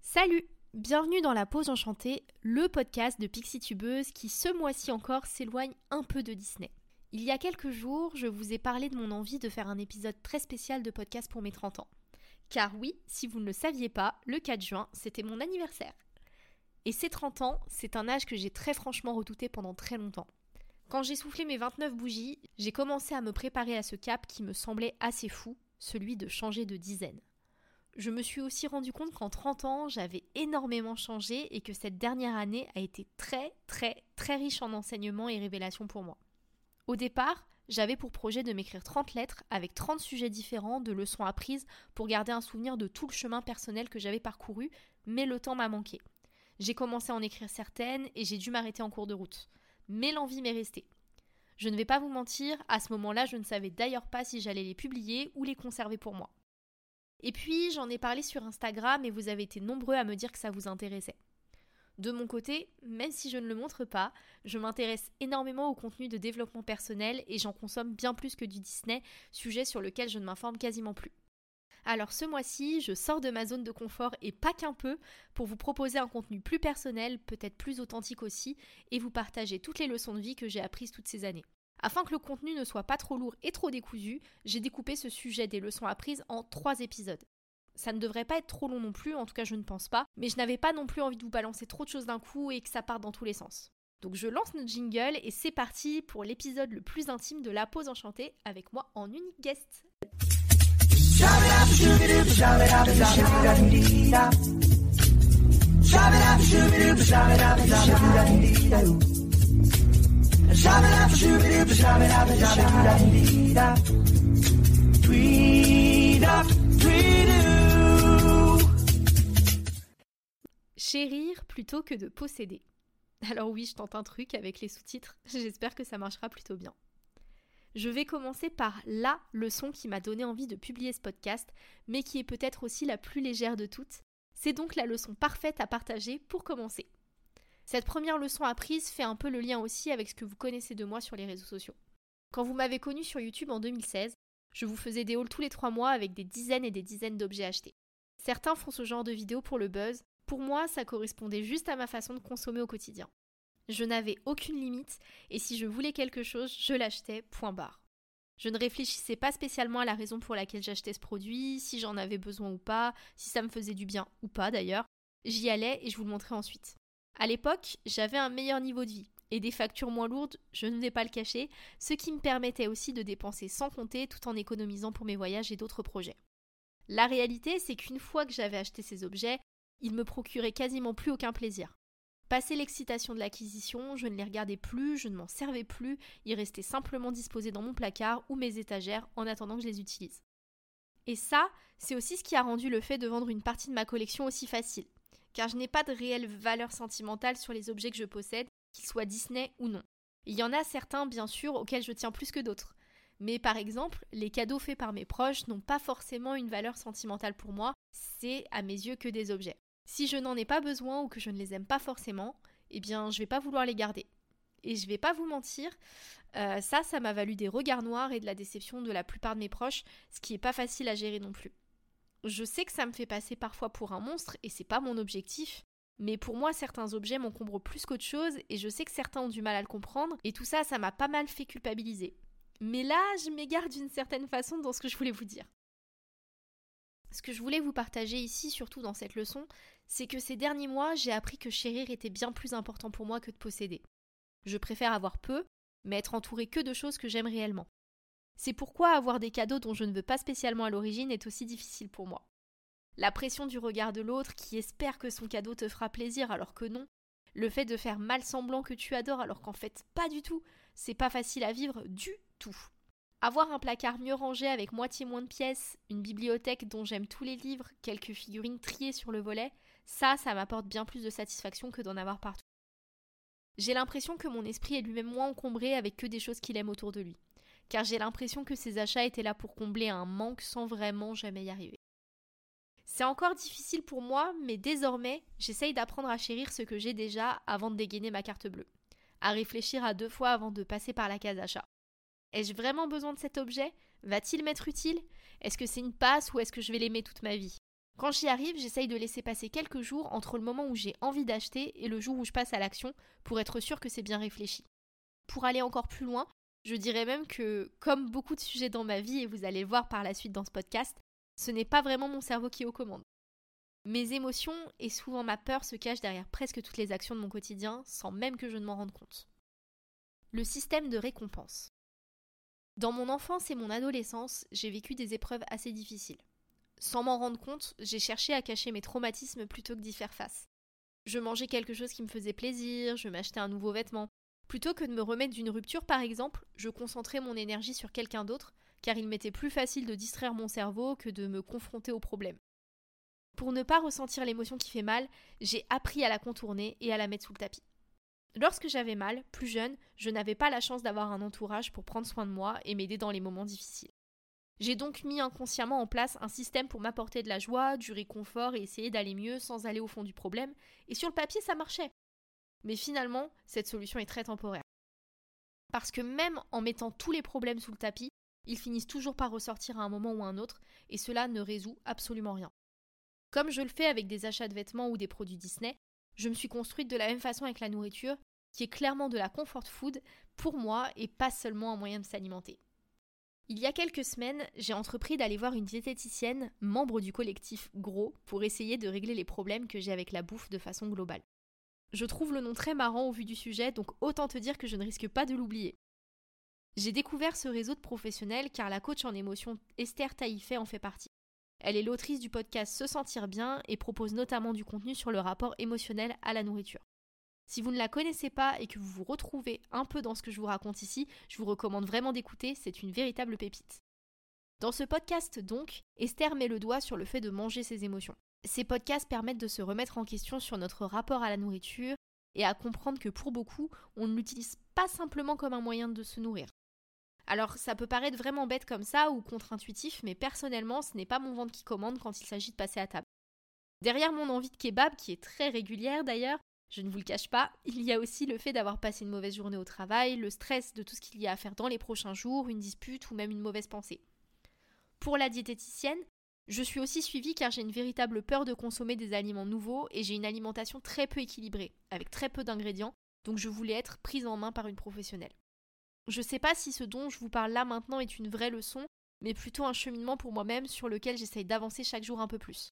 Salut Bienvenue dans La Pause Enchantée, le podcast de Pixie Tubeuse qui ce mois-ci encore s'éloigne un peu de Disney. Il y a quelques jours, je vous ai parlé de mon envie de faire un épisode très spécial de podcast pour mes 30 ans. Car oui, si vous ne le saviez pas, le 4 juin, c'était mon anniversaire. Et ces 30 ans, c'est un âge que j'ai très franchement redouté pendant très longtemps. Quand j'ai soufflé mes 29 bougies, j'ai commencé à me préparer à ce cap qui me semblait assez fou, celui de changer de dizaine. Je me suis aussi rendu compte qu'en 30 ans, j'avais énormément changé et que cette dernière année a été très très très riche en enseignements et révélations pour moi. Au départ, j'avais pour projet de m'écrire 30 lettres avec 30 sujets différents, de leçons apprises pour garder un souvenir de tout le chemin personnel que j'avais parcouru, mais le temps m'a manqué. J'ai commencé à en écrire certaines et j'ai dû m'arrêter en cours de route. Mais l'envie m'est restée. Je ne vais pas vous mentir, à ce moment-là, je ne savais d'ailleurs pas si j'allais les publier ou les conserver pour moi. Et puis, j'en ai parlé sur Instagram et vous avez été nombreux à me dire que ça vous intéressait. De mon côté, même si je ne le montre pas, je m'intéresse énormément au contenu de développement personnel et j'en consomme bien plus que du Disney, sujet sur lequel je ne m'informe quasiment plus. Alors ce mois-ci, je sors de ma zone de confort et pas qu'un peu pour vous proposer un contenu plus personnel, peut-être plus authentique aussi, et vous partager toutes les leçons de vie que j'ai apprises toutes ces années. Afin que le contenu ne soit pas trop lourd et trop décousu, j'ai découpé ce sujet des leçons apprises en trois épisodes. Ça ne devrait pas être trop long non plus, en tout cas je ne pense pas, mais je n'avais pas non plus envie de vous balancer trop de choses d'un coup et que ça parte dans tous les sens. Donc je lance notre jingle et c'est parti pour l'épisode le plus intime de La Pause Enchantée avec moi en unique guest. Chérir plutôt que de posséder. Alors oui, je tente un truc avec les sous-titres, j'espère que ça marchera plutôt bien. Je vais commencer par la leçon qui m'a donné envie de publier ce podcast, mais qui est peut-être aussi la plus légère de toutes. C'est donc la leçon parfaite à partager pour commencer. Cette première leçon apprise fait un peu le lien aussi avec ce que vous connaissez de moi sur les réseaux sociaux. Quand vous m'avez connu sur YouTube en 2016, je vous faisais des hauls tous les trois mois avec des dizaines et des dizaines d'objets achetés. Certains font ce genre de vidéos pour le buzz, pour moi, ça correspondait juste à ma façon de consommer au quotidien. Je n'avais aucune limite et si je voulais quelque chose, je l'achetais, point barre. Je ne réfléchissais pas spécialement à la raison pour laquelle j'achetais ce produit, si j'en avais besoin ou pas, si ça me faisait du bien ou pas d'ailleurs. J'y allais et je vous le montrais ensuite. À l'époque, j'avais un meilleur niveau de vie et des factures moins lourdes, je ne vais pas le cacher, ce qui me permettait aussi de dépenser sans compter tout en économisant pour mes voyages et d'autres projets. La réalité, c'est qu'une fois que j'avais acheté ces objets, il me procurait quasiment plus aucun plaisir. Passé l'excitation de l'acquisition, je ne les regardais plus, je ne m'en servais plus, ils restaient simplement disposés dans mon placard ou mes étagères en attendant que je les utilise. Et ça, c'est aussi ce qui a rendu le fait de vendre une partie de ma collection aussi facile, car je n'ai pas de réelle valeur sentimentale sur les objets que je possède, qu'ils soient Disney ou non. Il y en a certains, bien sûr, auxquels je tiens plus que d'autres. Mais par exemple, les cadeaux faits par mes proches n'ont pas forcément une valeur sentimentale pour moi, c'est à mes yeux que des objets. Si je n'en ai pas besoin ou que je ne les aime pas forcément, eh bien, je vais pas vouloir les garder. Et je vais pas vous mentir, euh, ça, ça m'a valu des regards noirs et de la déception de la plupart de mes proches, ce qui est pas facile à gérer non plus. Je sais que ça me fait passer parfois pour un monstre et c'est pas mon objectif, mais pour moi, certains objets m'encombrent plus qu'autre chose et je sais que certains ont du mal à le comprendre et tout ça, ça m'a pas mal fait culpabiliser. Mais là, je m'égare d'une certaine façon dans ce que je voulais vous dire. Ce que je voulais vous partager ici, surtout dans cette leçon, c'est que ces derniers mois, j'ai appris que chérir était bien plus important pour moi que de posséder. Je préfère avoir peu, mais être entouré que de choses que j'aime réellement. C'est pourquoi avoir des cadeaux dont je ne veux pas spécialement à l'origine est aussi difficile pour moi. La pression du regard de l'autre qui espère que son cadeau te fera plaisir alors que non, le fait de faire mal semblant que tu adores alors qu'en fait pas du tout, c'est pas facile à vivre du tout. Avoir un placard mieux rangé avec moitié moins de pièces, une bibliothèque dont j'aime tous les livres, quelques figurines triées sur le volet, ça, ça m'apporte bien plus de satisfaction que d'en avoir partout. J'ai l'impression que mon esprit est lui-même moins encombré avec que des choses qu'il aime autour de lui, car j'ai l'impression que ces achats étaient là pour combler un manque sans vraiment jamais y arriver. C'est encore difficile pour moi, mais désormais, j'essaye d'apprendre à chérir ce que j'ai déjà avant de dégainer ma carte bleue, à réfléchir à deux fois avant de passer par la case achat. Ai-je vraiment besoin de cet objet? Va-t-il m'être utile? Est-ce que c'est une passe ou est-ce que je vais l'aimer toute ma vie? Quand j'y arrive, j'essaye de laisser passer quelques jours entre le moment où j'ai envie d'acheter et le jour où je passe à l'action pour être sûr que c'est bien réfléchi. Pour aller encore plus loin, je dirais même que, comme beaucoup de sujets dans ma vie, et vous allez le voir par la suite dans ce podcast, ce n'est pas vraiment mon cerveau qui est aux commandes. Mes émotions et souvent ma peur se cachent derrière presque toutes les actions de mon quotidien sans même que je ne m'en rende compte. Le système de récompense. Dans mon enfance et mon adolescence, j'ai vécu des épreuves assez difficiles. Sans m'en rendre compte, j'ai cherché à cacher mes traumatismes plutôt que d'y faire face. Je mangeais quelque chose qui me faisait plaisir, je m'achetais un nouveau vêtement. Plutôt que de me remettre d'une rupture par exemple, je concentrais mon énergie sur quelqu'un d'autre, car il m'était plus facile de distraire mon cerveau que de me confronter au problème. Pour ne pas ressentir l'émotion qui fait mal, j'ai appris à la contourner et à la mettre sous le tapis. Lorsque j'avais mal, plus jeune, je n'avais pas la chance d'avoir un entourage pour prendre soin de moi et m'aider dans les moments difficiles. J'ai donc mis inconsciemment en place un système pour m'apporter de la joie, du réconfort et essayer d'aller mieux sans aller au fond du problème, et sur le papier ça marchait. Mais finalement, cette solution est très temporaire. Parce que même en mettant tous les problèmes sous le tapis, ils finissent toujours par ressortir à un moment ou à un autre, et cela ne résout absolument rien. Comme je le fais avec des achats de vêtements ou des produits Disney, je me suis construite de la même façon avec la nourriture, qui est clairement de la comfort food pour moi et pas seulement un moyen de s'alimenter. Il y a quelques semaines, j'ai entrepris d'aller voir une diététicienne, membre du collectif Gros, pour essayer de régler les problèmes que j'ai avec la bouffe de façon globale. Je trouve le nom très marrant au vu du sujet, donc autant te dire que je ne risque pas de l'oublier. J'ai découvert ce réseau de professionnels car la coach en émotion Esther Taïfet en fait partie. Elle est l'autrice du podcast Se sentir bien et propose notamment du contenu sur le rapport émotionnel à la nourriture. Si vous ne la connaissez pas et que vous vous retrouvez un peu dans ce que je vous raconte ici, je vous recommande vraiment d'écouter, c'est une véritable pépite. Dans ce podcast donc, Esther met le doigt sur le fait de manger ses émotions. Ces podcasts permettent de se remettre en question sur notre rapport à la nourriture et à comprendre que pour beaucoup, on ne l'utilise pas simplement comme un moyen de se nourrir. Alors ça peut paraître vraiment bête comme ça ou contre-intuitif, mais personnellement, ce n'est pas mon ventre qui commande quand il s'agit de passer à table. Derrière mon envie de kebab, qui est très régulière d'ailleurs, je ne vous le cache pas, il y a aussi le fait d'avoir passé une mauvaise journée au travail, le stress de tout ce qu'il y a à faire dans les prochains jours, une dispute ou même une mauvaise pensée. Pour la diététicienne, je suis aussi suivie car j'ai une véritable peur de consommer des aliments nouveaux et j'ai une alimentation très peu équilibrée, avec très peu d'ingrédients, donc je voulais être prise en main par une professionnelle. Je ne sais pas si ce dont je vous parle là maintenant est une vraie leçon, mais plutôt un cheminement pour moi-même sur lequel j'essaye d'avancer chaque jour un peu plus.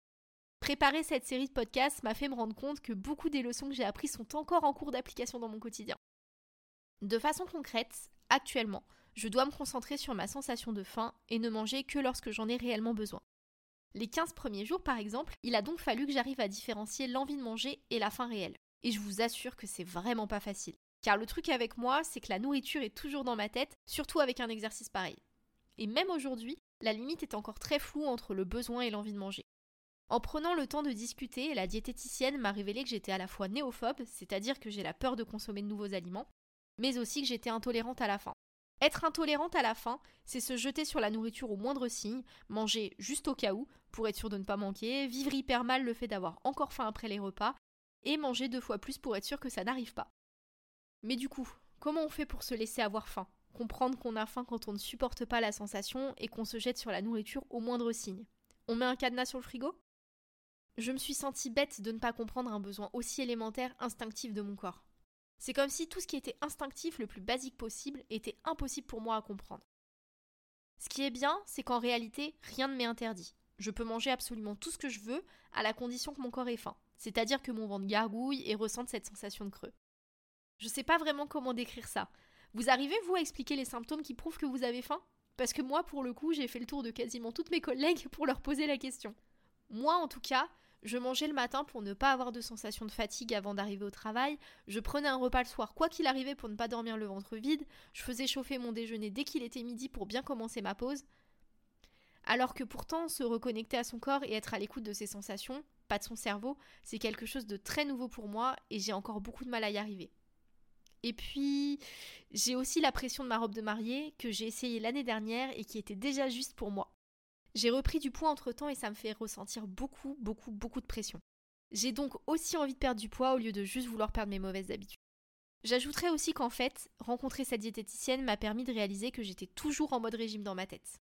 Préparer cette série de podcasts m'a fait me rendre compte que beaucoup des leçons que j'ai apprises sont encore en cours d'application dans mon quotidien. De façon concrète, actuellement, je dois me concentrer sur ma sensation de faim et ne manger que lorsque j'en ai réellement besoin. Les 15 premiers jours, par exemple, il a donc fallu que j'arrive à différencier l'envie de manger et la faim réelle. Et je vous assure que c'est vraiment pas facile. Car le truc avec moi, c'est que la nourriture est toujours dans ma tête, surtout avec un exercice pareil. Et même aujourd'hui, la limite est encore très floue entre le besoin et l'envie de manger. En prenant le temps de discuter, la diététicienne m'a révélé que j'étais à la fois néophobe, c'est-à-dire que j'ai la peur de consommer de nouveaux aliments, mais aussi que j'étais intolérante à la faim. Être intolérante à la faim, c'est se jeter sur la nourriture au moindre signe, manger juste au cas où, pour être sûr de ne pas manquer, vivre hyper mal le fait d'avoir encore faim après les repas, et manger deux fois plus pour être sûr que ça n'arrive pas. Mais du coup, comment on fait pour se laisser avoir faim? Comprendre qu'on a faim quand on ne supporte pas la sensation et qu'on se jette sur la nourriture au moindre signe. On met un cadenas sur le frigo? Je me suis sentie bête de ne pas comprendre un besoin aussi élémentaire, instinctif de mon corps. C'est comme si tout ce qui était instinctif, le plus basique possible, était impossible pour moi à comprendre. Ce qui est bien, c'est qu'en réalité, rien ne m'est interdit. Je peux manger absolument tout ce que je veux, à la condition que mon corps ait faim, c'est-à-dire que mon ventre gargouille et ressente cette sensation de creux. Je sais pas vraiment comment décrire ça. Vous arrivez, vous, à expliquer les symptômes qui prouvent que vous avez faim? Parce que moi, pour le coup, j'ai fait le tour de quasiment toutes mes collègues pour leur poser la question. Moi, en tout cas, je mangeais le matin pour ne pas avoir de sensation de fatigue avant d'arriver au travail, je prenais un repas le soir quoi qu'il arrivait pour ne pas dormir le ventre vide, je faisais chauffer mon déjeuner dès qu'il était midi pour bien commencer ma pause. Alors que pourtant, se reconnecter à son corps et être à l'écoute de ses sensations, pas de son cerveau, c'est quelque chose de très nouveau pour moi et j'ai encore beaucoup de mal à y arriver. Et puis, j'ai aussi la pression de ma robe de mariée que j'ai essayée l'année dernière et qui était déjà juste pour moi. J'ai repris du poids entre temps et ça me fait ressentir beaucoup, beaucoup, beaucoup de pression. J'ai donc aussi envie de perdre du poids au lieu de juste vouloir perdre mes mauvaises habitudes. J'ajouterais aussi qu'en fait, rencontrer cette diététicienne m'a permis de réaliser que j'étais toujours en mode régime dans ma tête.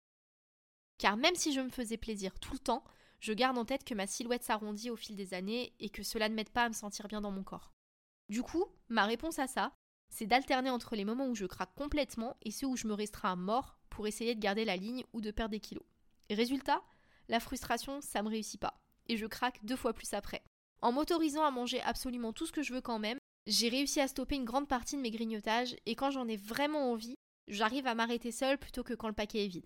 Car même si je me faisais plaisir tout le temps, je garde en tête que ma silhouette s'arrondit au fil des années et que cela ne m'aide pas à me sentir bien dans mon corps. Du coup, ma réponse à ça, c'est d'alterner entre les moments où je craque complètement et ceux où je me restreins à mort pour essayer de garder la ligne ou de perdre des kilos. Résultat, la frustration, ça me réussit pas. Et je craque deux fois plus après. En m'autorisant à manger absolument tout ce que je veux quand même, j'ai réussi à stopper une grande partie de mes grignotages et quand j'en ai vraiment envie, j'arrive à m'arrêter seule plutôt que quand le paquet est vide.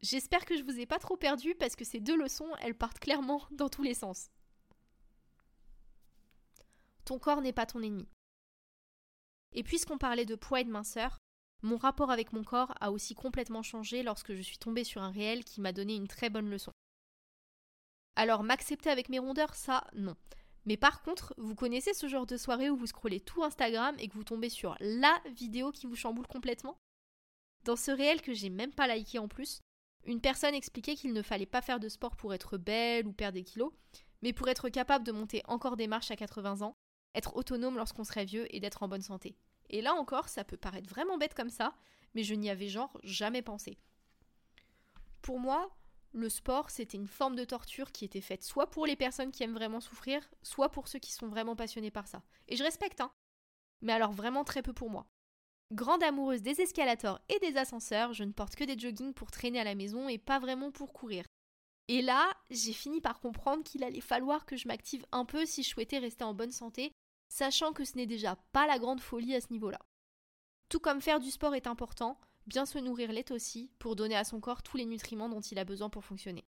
J'espère que je vous ai pas trop perdu parce que ces deux leçons, elles partent clairement dans tous les sens. Ton corps n'est pas ton ennemi. Et puisqu'on parlait de poids et de minceur, mon rapport avec mon corps a aussi complètement changé lorsque je suis tombée sur un réel qui m'a donné une très bonne leçon. Alors m'accepter avec mes rondeurs, ça, non. Mais par contre, vous connaissez ce genre de soirée où vous scrollez tout Instagram et que vous tombez sur LA vidéo qui vous chamboule complètement? Dans ce réel que j'ai même pas liké en plus, une personne expliquait qu'il ne fallait pas faire de sport pour être belle ou perdre des kilos, mais pour être capable de monter encore des marches à 80 ans, être autonome lorsqu'on serait vieux et d'être en bonne santé. Et là encore, ça peut paraître vraiment bête comme ça, mais je n'y avais genre jamais pensé. Pour moi, le sport, c'était une forme de torture qui était faite soit pour les personnes qui aiment vraiment souffrir, soit pour ceux qui sont vraiment passionnés par ça. Et je respecte, hein. Mais alors vraiment très peu pour moi. Grande amoureuse des escalators et des ascenseurs, je ne porte que des joggings pour traîner à la maison et pas vraiment pour courir. Et là, j'ai fini par comprendre qu'il allait falloir que je m'active un peu si je souhaitais rester en bonne santé, sachant que ce n'est déjà pas la grande folie à ce niveau-là. Tout comme faire du sport est important, bien se nourrir l'est aussi pour donner à son corps tous les nutriments dont il a besoin pour fonctionner.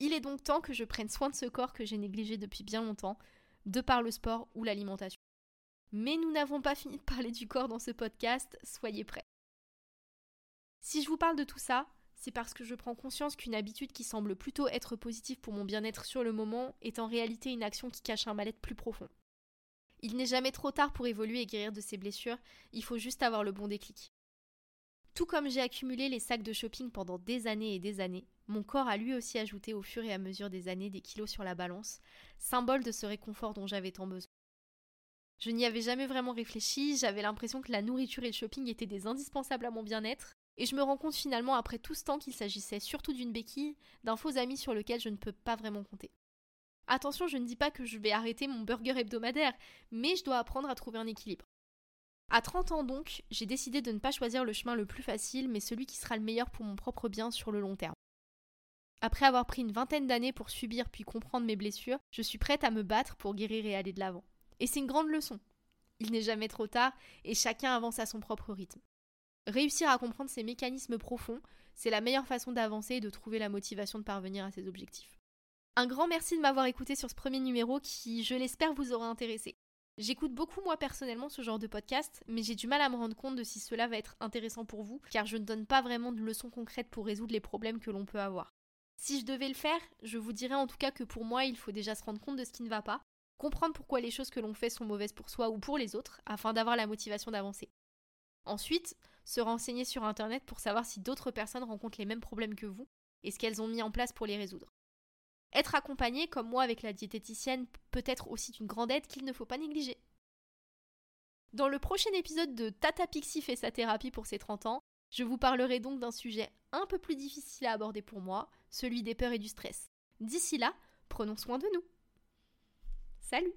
Il est donc temps que je prenne soin de ce corps que j'ai négligé depuis bien longtemps, de par le sport ou l'alimentation. Mais nous n'avons pas fini de parler du corps dans ce podcast, soyez prêts. Si je vous parle de tout ça, c'est parce que je prends conscience qu'une habitude qui semble plutôt être positive pour mon bien-être sur le moment est en réalité une action qui cache un mal-être plus profond. Il n'est jamais trop tard pour évoluer et guérir de ses blessures, il faut juste avoir le bon déclic. Tout comme j'ai accumulé les sacs de shopping pendant des années et des années, mon corps a lui aussi ajouté au fur et à mesure des années des kilos sur la balance, symbole de ce réconfort dont j'avais tant besoin. Je n'y avais jamais vraiment réfléchi, j'avais l'impression que la nourriture et le shopping étaient des indispensables à mon bien-être, et je me rends compte finalement après tout ce temps qu'il s'agissait surtout d'une béquille, d'un faux ami sur lequel je ne peux pas vraiment compter. Attention, je ne dis pas que je vais arrêter mon burger hebdomadaire, mais je dois apprendre à trouver un équilibre. À 30 ans donc, j'ai décidé de ne pas choisir le chemin le plus facile, mais celui qui sera le meilleur pour mon propre bien sur le long terme. Après avoir pris une vingtaine d'années pour subir puis comprendre mes blessures, je suis prête à me battre pour guérir et aller de l'avant. Et c'est une grande leçon. Il n'est jamais trop tard et chacun avance à son propre rythme. Réussir à comprendre ces mécanismes profonds, c'est la meilleure façon d'avancer et de trouver la motivation de parvenir à ses objectifs. Un grand merci de m'avoir écouté sur ce premier numéro qui, je l'espère, vous aura intéressé. J'écoute beaucoup moi personnellement ce genre de podcast, mais j'ai du mal à me rendre compte de si cela va être intéressant pour vous, car je ne donne pas vraiment de leçons concrètes pour résoudre les problèmes que l'on peut avoir. Si je devais le faire, je vous dirais en tout cas que pour moi, il faut déjà se rendre compte de ce qui ne va pas, comprendre pourquoi les choses que l'on fait sont mauvaises pour soi ou pour les autres, afin d'avoir la motivation d'avancer. Ensuite, se renseigner sur Internet pour savoir si d'autres personnes rencontrent les mêmes problèmes que vous et ce qu'elles ont mis en place pour les résoudre. Être accompagné, comme moi avec la diététicienne, peut être aussi une grande aide qu'il ne faut pas négliger. Dans le prochain épisode de Tata Pixie fait sa thérapie pour ses 30 ans, je vous parlerai donc d'un sujet un peu plus difficile à aborder pour moi, celui des peurs et du stress. D'ici là, prenons soin de nous. Salut